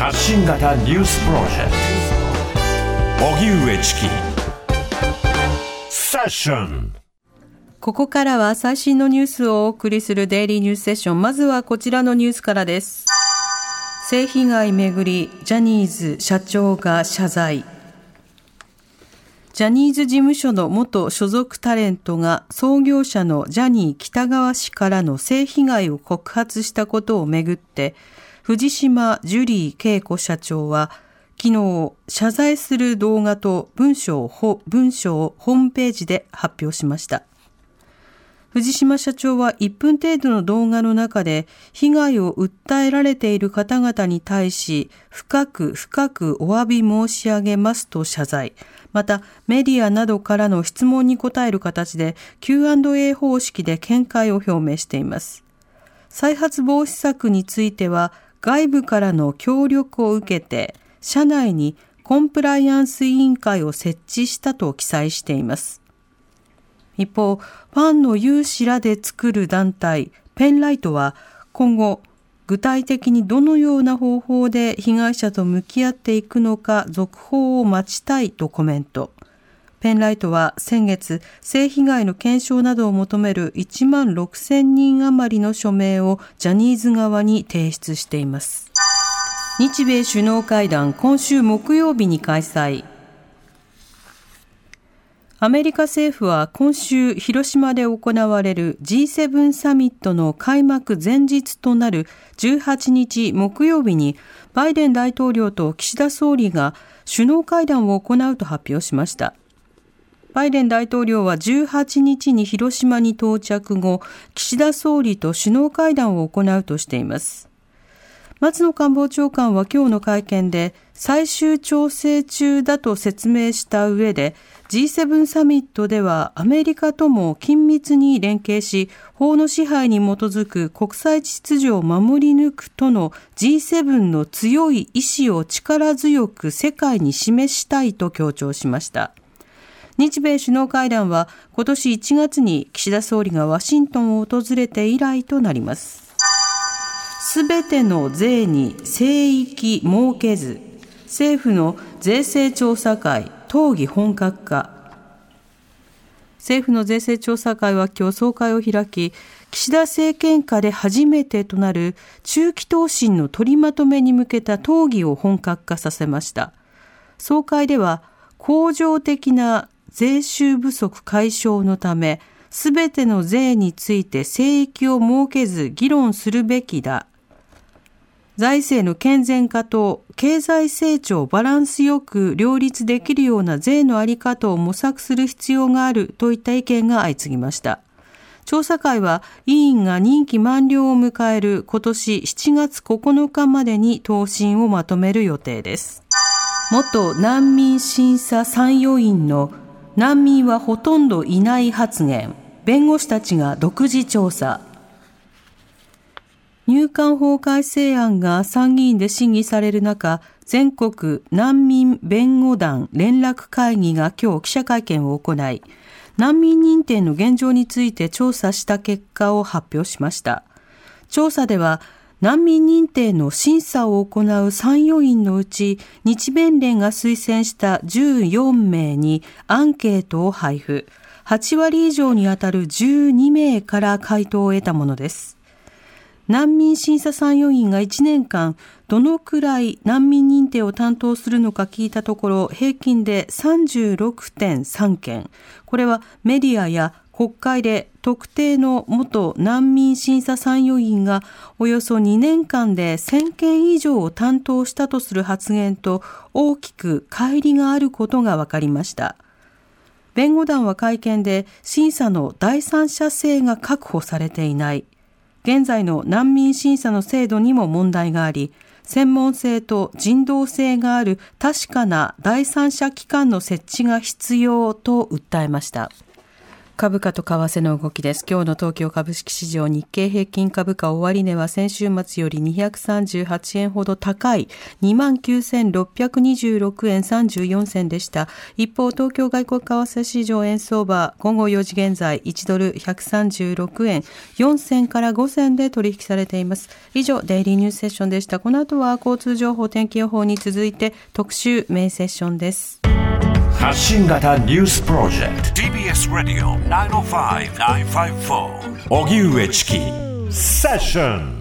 発信型ニュースプロジェクト荻上チキセッションここからは最新のニュースをお送りするデイリーニュースセッション。まずはこちらのニュースからです。性被害めぐり、ジャニーズ社長が謝罪。ジャニーズ事務所の元所属タレントが創業者のジャニー北川氏からの性被害を告発したことをめぐって、藤島ジュリー恵子社長は、昨日、謝罪する動画と文章を文章をホームページで発表しました。藤島社長は1分程度の動画の中で被害を訴えられている方々に対し深く深くお詫び申し上げますと謝罪。またメディアなどからの質問に答える形で Q&A 方式で見解を表明しています。再発防止策については外部からの協力を受けて社内にコンプライアンス委員会を設置したと記載しています。一方、ファンの有志らで作る団体、ペンライトは今後、具体的にどのような方法で被害者と向き合っていくのか続報を待ちたいとコメント。ペンライトは先月、性被害の検証などを求める1万6000人余りの署名をジャニーズ側に提出しています。日米首脳会談、今週木曜日に開催。アメリカ政府は今週広島で行われる G7 サミットの開幕前日となる18日木曜日にバイデン大統領と岸田総理が首脳会談を行うと発表しました。バイデン大統領は18日に広島に到着後、岸田総理と首脳会談を行うとしています。松野官房長官は今日の会見で最終調整中だと説明した上で G7 サミットではアメリカとも緊密に連携し、法の支配に基づく国際秩序を守り抜くとの G7 の強い意志を力強く世界に示したいと強調しました。日米首脳会談は今年1月に岸田総理がワシントンを訪れて以来となります。すべての税に聖域設けず、政府の税制調査会討議本格化政府の税制調査会は今日総会を開き岸田政権下で初めてとなる中期答申の取りまとめに向けた討議を本格化させました総会では恒常的な税収不足解消のためすべての税について聖域を設けず議論するべきだ財政の健全化と経済成長をバランスよく両立できるような税のあり方を模索する必要があるといった意見が相次ぎました。調査会は委員が任期満了を迎える今年7月9日までに答申をまとめる予定です。元難民審査参与員の難民はほとんどいない発言、弁護士たちが独自調査。入管法改正案が参議院で審議される中、全国難民弁護団連絡会議が今日記者会見を行い、難民認定の現状について調査した結果を発表しました。調査では、難民認定の審査を行う参与員のうち、日弁連が推薦した14名にアンケートを配布。8割以上にあたる12名から回答を得たものです。難民審査参与員が1年間どのくらい難民認定を担当するのか聞いたところ平均で36.3件これはメディアや国会で特定の元難民審査参与員がおよそ2年間で1000件以上を担当したとする発言と大きく乖離があることが分かりました。弁護団は会見で審査の第三者性が確保されていない。現在の難民審査の制度にも問題があり、専門性と人道性がある確かな第三者機関の設置が必要と訴えました。株価と為替の動きです。今日の東京株式市場日経平均株価終値は先週末より238円ほど高い29,626円34銭でした。一方、東京外国為替市場円相場午後4時現在1ドル136円4銭から5銭で取引されています。以上、デイリーニュースセッションでした。この後は交通情報天気予報に続いて特集メインセッションです。発信型ニュースプロジェクト。TBS ラディオ905-954おぎゅうえちきセッション